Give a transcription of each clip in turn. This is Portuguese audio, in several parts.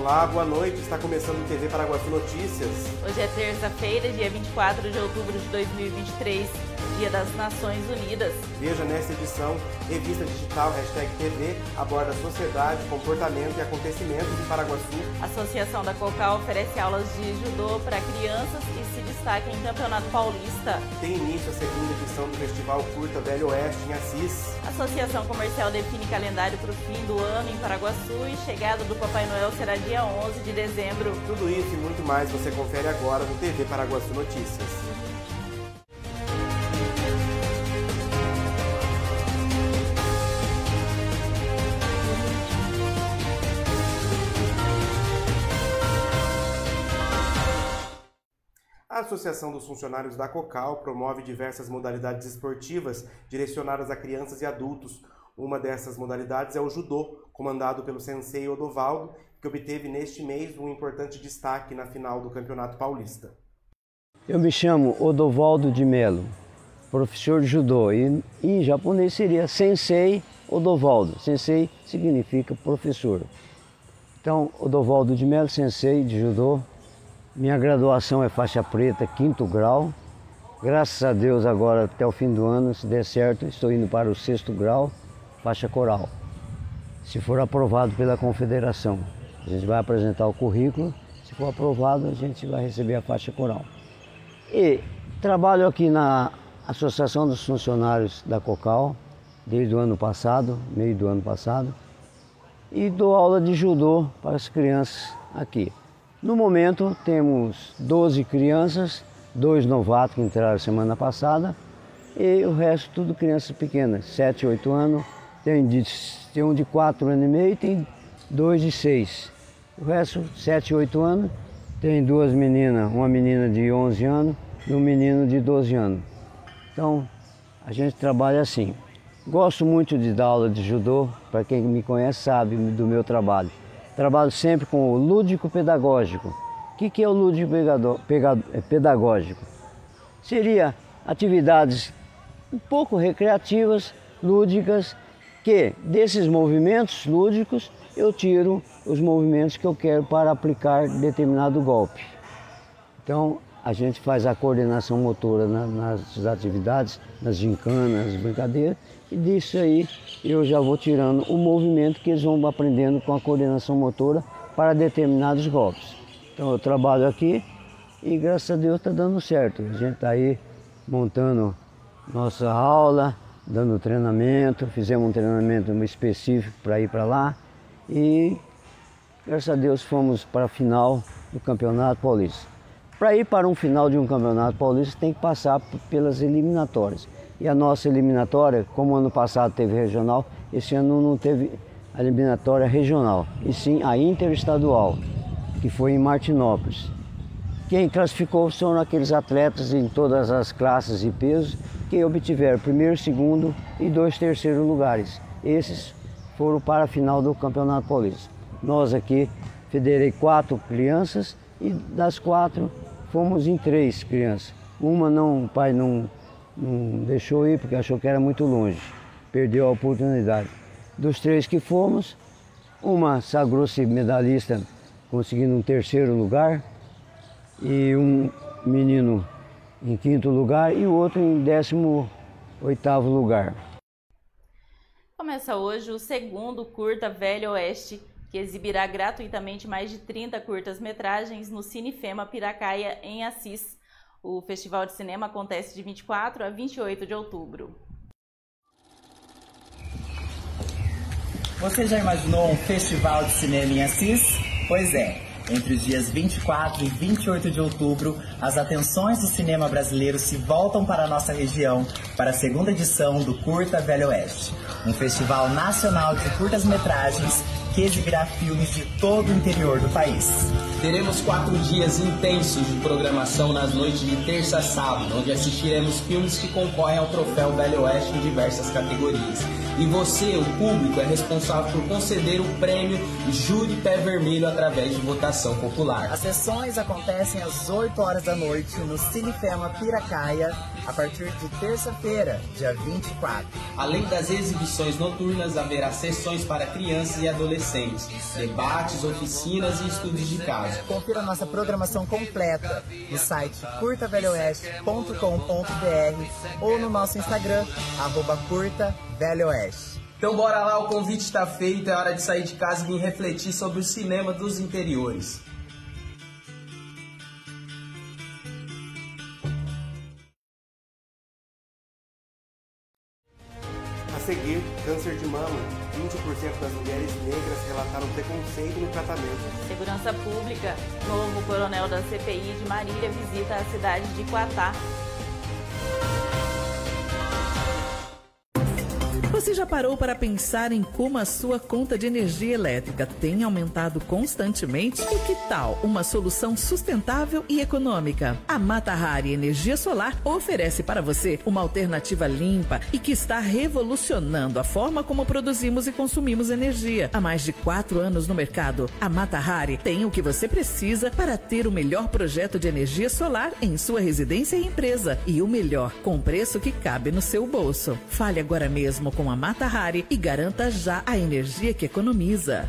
Olá, boa noite. Está começando o TV Paraguaçu Notícias. Hoje é terça-feira, dia 24 de outubro de 2023, Dia das Nações Unidas. Veja nesta edição, revista digital hashtag TV aborda sociedade, comportamento e acontecimentos em Paraguaçu. A Associação da Cocal oferece aulas de judô para crianças e se destaca em Campeonato Paulista. Tem início a segunda edição do Festival Curta Velho Oeste em Assis. A Associação Comercial define calendário para o fim do ano em Paraguaçu e chegada do Papai Noel será dia 11 de dezembro. Tudo isso e muito mais você confere agora no TV Paraguaçu Notícias. A Associação dos Funcionários da COCAL promove diversas modalidades esportivas direcionadas a crianças e adultos. Uma dessas modalidades é o judô, comandado pelo sensei Odovaldo, que obteve neste mês um importante destaque na final do Campeonato Paulista. Eu me chamo Odovaldo de Melo, professor de judô, e em japonês seria sensei Odovaldo. Sensei significa professor. Então, Odovaldo de Melo, sensei de judô. Minha graduação é faixa preta, quinto grau. Graças a Deus, agora até o fim do ano, se der certo, estou indo para o sexto grau, faixa coral. Se for aprovado pela confederação, a gente vai apresentar o currículo. Se for aprovado, a gente vai receber a faixa coral. E trabalho aqui na Associação dos Funcionários da Cocal desde o ano passado, meio do ano passado, e dou aula de judô para as crianças aqui. No momento temos 12 crianças, dois novatos que entraram semana passada e o resto tudo crianças pequenas, 7, 8 anos, tem, de, tem um de 4 anos e meio e tem dois de 6. O resto, 7, 8 anos, tem duas meninas, uma menina de 11 anos e um menino de 12 anos. Então, a gente trabalha assim. Gosto muito de dar aula de judô, para quem me conhece sabe do meu trabalho. Trabalho sempre com o lúdico pedagógico. O que, que é o lúdico pedagógico? Seria atividades um pouco recreativas, lúdicas, que desses movimentos lúdicos eu tiro os movimentos que eu quero para aplicar determinado golpe. Então a gente faz a coordenação motora nas atividades, nas gincanas, nas brincadeiras, e disso aí eu já vou tirando o movimento que eles vão aprendendo com a coordenação motora para determinados golpes. Então eu trabalho aqui e graças a Deus está dando certo. A gente está aí montando nossa aula, dando treinamento, fizemos um treinamento específico para ir para lá e graças a Deus fomos para a final do Campeonato Paulista. Para ir para um final de um Campeonato Paulista tem que passar pelas eliminatórias. E a nossa eliminatória, como ano passado teve regional, esse ano não teve a eliminatória regional, e sim a interestadual, que foi em Martinópolis. Quem classificou foram aqueles atletas em todas as classes e pesos que obtiveram primeiro, segundo e dois terceiros lugares. Esses foram para a final do Campeonato Paulista. Nós aqui federei quatro crianças e das quatro fomos em três crianças. Uma não, o pai não não deixou ir porque achou que era muito longe, perdeu a oportunidade. Dos três que fomos, uma sagrou-se medalhista, conseguindo um terceiro lugar, e um menino em quinto lugar e o outro em décimo oitavo lugar. Começa hoje o segundo curta Velho Oeste, que exibirá gratuitamente mais de 30 curtas-metragens no Cinefema Piracaia, em Assis. O Festival de Cinema acontece de 24 a 28 de outubro. Você já imaginou um festival de cinema em Assis? Pois é. Entre os dias 24 e 28 de outubro, as atenções do cinema brasileiro se voltam para a nossa região para a segunda edição do Curta Velho Oeste, um festival nacional de curtas-metragens que exibirá filmes de todo o interior do país. Teremos quatro dias intensos de programação nas noites de terça a sábado, onde assistiremos filmes que concorrem ao troféu Velho Oeste em diversas categorias. E você, o público, é responsável por conceder o prêmio Júri Pé Vermelho através de votação popular. As sessões acontecem às 8 horas da noite no Cinefema Piracaia, a partir de terça-feira, dia 24. Além das exibições noturnas, haverá sessões para crianças e adolescentes, debates, oficinas e estudos de caso. Confira nossa programação completa no site curtavelhoeste.com.br ou no nosso Instagram, arroba curtavelhoeste. Então bora lá, o convite está feito, é hora de sair de casa e vir refletir sobre o cinema dos interiores. Câncer de mama. 20% das mulheres negras relataram preconceito no tratamento. Segurança Pública. Novo coronel da CPI de Marília visita a cidade de Quatá. Você já parou para pensar em como a sua conta de energia elétrica tem aumentado constantemente? E que tal uma solução sustentável e econômica? A Mata Hari Energia Solar oferece para você uma alternativa limpa e que está revolucionando a forma como produzimos e consumimos energia. Há mais de quatro anos no mercado, a Mata Hari tem o que você precisa para ter o melhor projeto de energia solar em sua residência e empresa. E o melhor, com preço que cabe no seu bolso. Fale agora mesmo com a Mata Hari e garanta já a energia que economiza.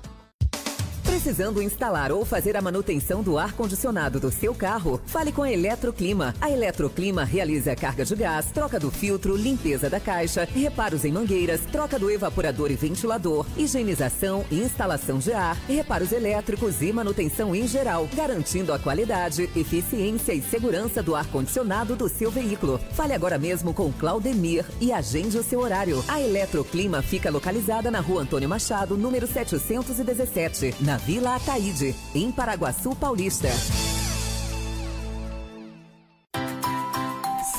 Precisando instalar ou fazer a manutenção do ar-condicionado do seu carro? Fale com a Eletroclima. A Eletroclima realiza carga de gás, troca do filtro, limpeza da caixa, reparos em mangueiras, troca do evaporador e ventilador, higienização e instalação de ar, reparos elétricos e manutenção em geral, garantindo a qualidade, eficiência e segurança do ar-condicionado do seu veículo. Fale agora mesmo com Claudemir e agende o seu horário. A Eletroclima fica localizada na rua Antônio Machado, número 717, na Vila Ataíde, em Paraguaçu Paulista.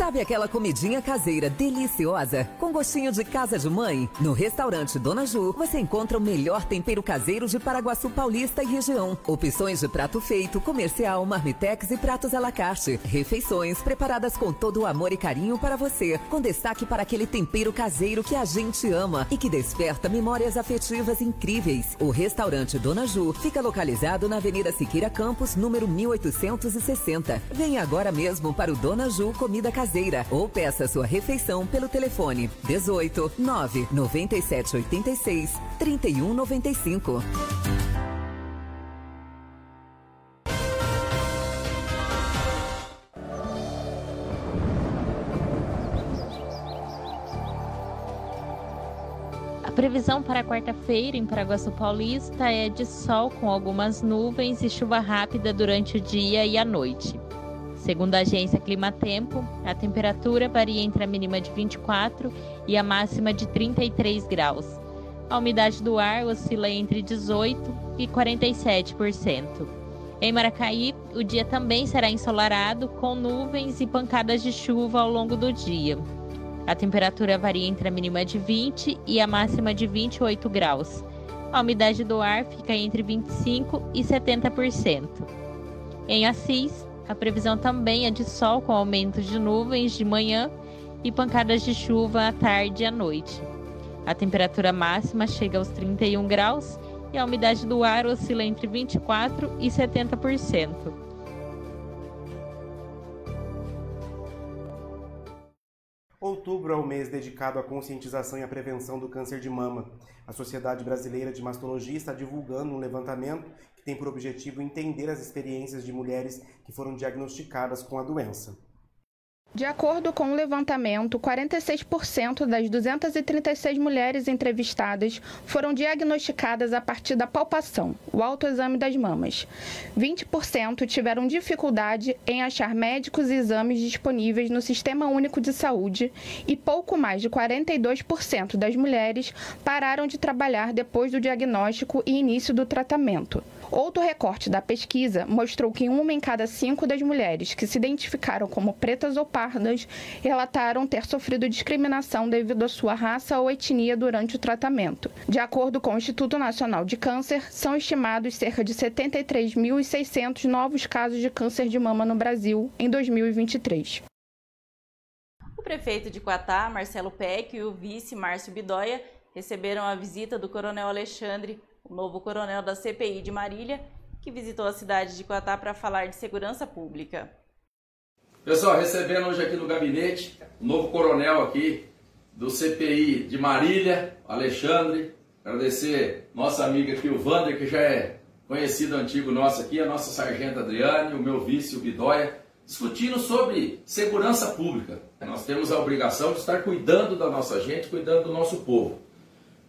Sabe aquela comidinha caseira deliciosa, com gostinho de casa de mãe? No restaurante Dona Ju, você encontra o melhor tempero caseiro de Paraguaçu Paulista e região. Opções de prato feito, comercial, marmitex e pratos à la carte. Refeições preparadas com todo o amor e carinho para você, com destaque para aquele tempero caseiro que a gente ama e que desperta memórias afetivas incríveis. O restaurante Dona Ju fica localizado na Avenida Siqueira Campos, número 1860. Venha agora mesmo para o Dona Ju Comida Caseira ou peça sua refeição pelo telefone 18 9 97 86 31 95. A previsão para quarta-feira em Paraguaçu Paulista é de sol com algumas nuvens e chuva rápida durante o dia e a noite. Segundo a agência Climatempo, a temperatura varia entre a mínima de 24 e a máxima de 33 graus. A umidade do ar oscila entre 18 e 47%. Em Maracaí, o dia também será ensolarado, com nuvens e pancadas de chuva ao longo do dia. A temperatura varia entre a mínima de 20 e a máxima de 28 graus. A umidade do ar fica entre 25 e 70%. Em Assis, a previsão também é de sol com aumento de nuvens de manhã e pancadas de chuva à tarde e à noite. A temperatura máxima chega aos 31 graus e a umidade do ar oscila entre 24 e 70%. Outubro é o mês dedicado à conscientização e à prevenção do câncer de mama. A Sociedade Brasileira de Mastologia está divulgando um levantamento que tem por objetivo entender as experiências de mulheres que foram diagnosticadas com a doença. De acordo com o levantamento, 46% das 236 mulheres entrevistadas foram diagnosticadas a partir da palpação, o autoexame das mamas. 20% tiveram dificuldade em achar médicos e exames disponíveis no Sistema Único de Saúde e pouco mais de 42% das mulheres pararam de trabalhar depois do diagnóstico e início do tratamento. Outro recorte da pesquisa mostrou que uma em cada cinco das mulheres que se identificaram como pretas ou pardas relataram ter sofrido discriminação devido à sua raça ou etnia durante o tratamento. De acordo com o Instituto Nacional de Câncer, são estimados cerca de 73.600 novos casos de câncer de mama no Brasil em 2023. O prefeito de Quatá, Marcelo Peck, e o vice, Márcio Bidóia, receberam a visita do coronel Alexandre o novo coronel da CPI de Marília, que visitou a cidade de Coatá para falar de segurança pública. Pessoal, recebendo hoje aqui no gabinete o novo coronel aqui do CPI de Marília, Alexandre. Agradecer nossa amiga aqui, o Vander, que já é conhecido antigo nosso aqui, a nossa sargento Adriane, o meu vice, o Bidóia, discutindo sobre segurança pública. Nós temos a obrigação de estar cuidando da nossa gente, cuidando do nosso povo.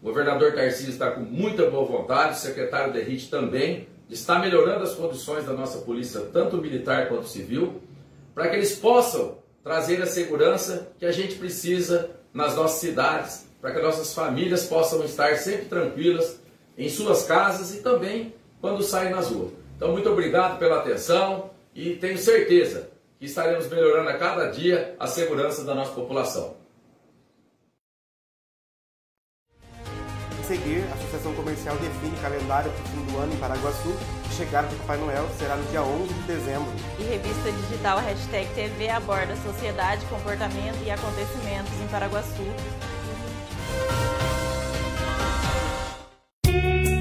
O governador Tarcísio está com muita boa vontade, o secretário Derrite também, está melhorando as condições da nossa polícia, tanto militar quanto civil, para que eles possam trazer a segurança que a gente precisa nas nossas cidades, para que nossas famílias possam estar sempre tranquilas em suas casas e também quando saem nas ruas. Então, muito obrigado pela atenção e tenho certeza que estaremos melhorando a cada dia a segurança da nossa população. Seguir, a Associação Comercial define calendário para o fim do ano em Paraguaçu chegada do Papai Noel será no dia 11 de dezembro. E revista digital hashtag TV aborda sociedade, comportamento e acontecimentos em Paraguaçu.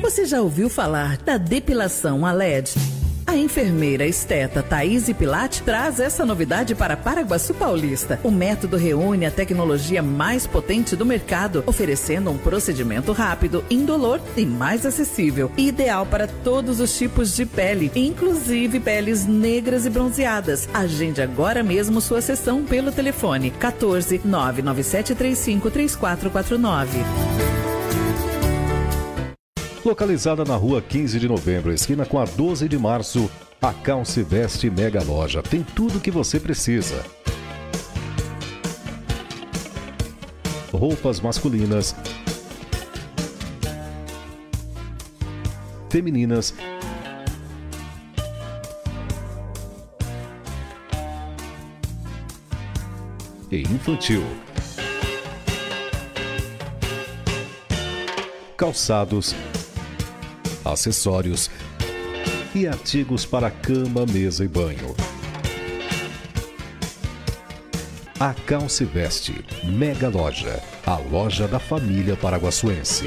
Você já ouviu falar da depilação a LED? A enfermeira esteta Thaís Pilate traz essa novidade para Paraguaçu Paulista. O método reúne a tecnologia mais potente do mercado, oferecendo um procedimento rápido, indolor e mais acessível. Ideal para todos os tipos de pele, inclusive peles negras e bronzeadas. Agende agora mesmo sua sessão pelo telefone 14 99735 3449 localizada na rua 15 de novembro, esquina com a 12 de março, a Calce Veste Mega Loja tem tudo o que você precisa. Roupas masculinas, femininas, e infantil. Calçados, acessórios e artigos para cama, mesa e banho. A Calce Veste, Mega Loja, a loja da família paraguaçuense.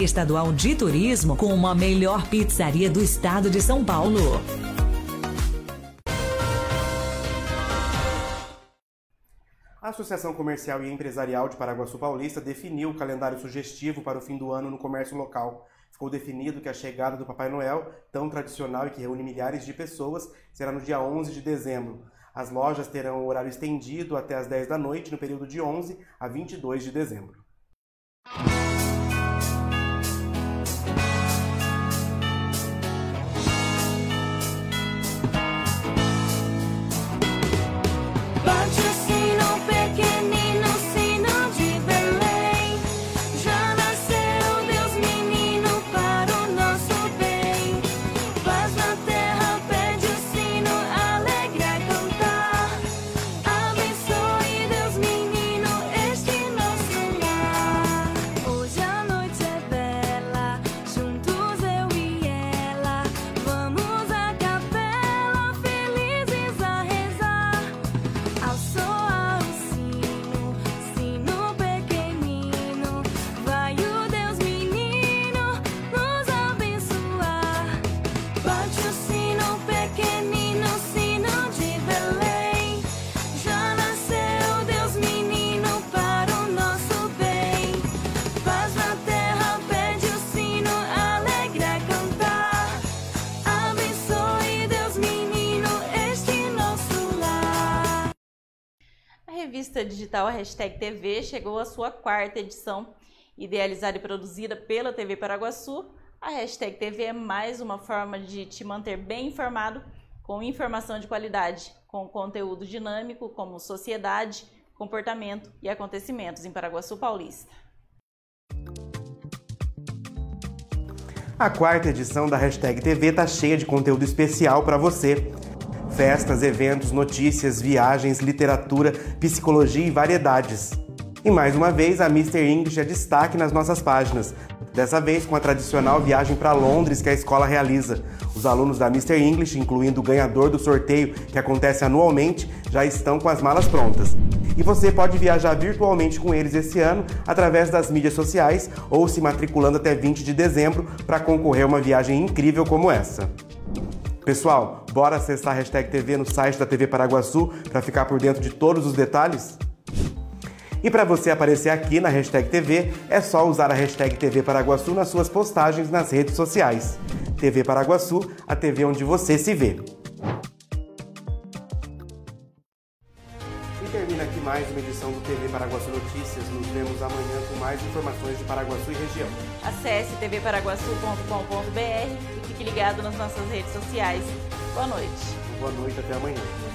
Estadual de Turismo como a melhor pizzaria do estado de São Paulo. A Associação Comercial e Empresarial de Paraguaçu Paulista definiu o calendário sugestivo para o fim do ano no comércio local. Ficou definido que a chegada do Papai Noel, tão tradicional e que reúne milhares de pessoas, será no dia 11 de dezembro. As lojas terão o horário estendido até as 10 da noite no período de 11 a 22 de dezembro. Revista digital Hashtag TV chegou à sua quarta edição. Idealizada e produzida pela TV Paraguaçu, a Hashtag TV é mais uma forma de te manter bem informado com informação de qualidade, com conteúdo dinâmico como sociedade, comportamento e acontecimentos em Paraguaçu Paulista. A quarta edição da Hashtag TV está cheia de conteúdo especial para você. Festas, eventos, notícias, viagens, literatura, psicologia e variedades. E mais uma vez, a Mr. English é destaque nas nossas páginas. Dessa vez com a tradicional viagem para Londres que a escola realiza. Os alunos da Mr. English, incluindo o ganhador do sorteio que acontece anualmente, já estão com as malas prontas. E você pode viajar virtualmente com eles esse ano através das mídias sociais ou se matriculando até 20 de dezembro para concorrer a uma viagem incrível como essa. Pessoal, bora acessar a hashtag TV no site da TV Paraguaçu para ficar por dentro de todos os detalhes? E para você aparecer aqui na hashtag TV, é só usar a hashtag TV Paraguaçu nas suas postagens nas redes sociais. TV Paraguaçu, a TV onde você se vê. E termina aqui mais uma edição do TV Paraguaçu Notícias. Nos vemos amanhã com mais informações de Paraguaçu e região. Acesse tvparaguaçu.com.br e fique ligado nas nossas redes sociais. Boa noite. Boa noite, até amanhã.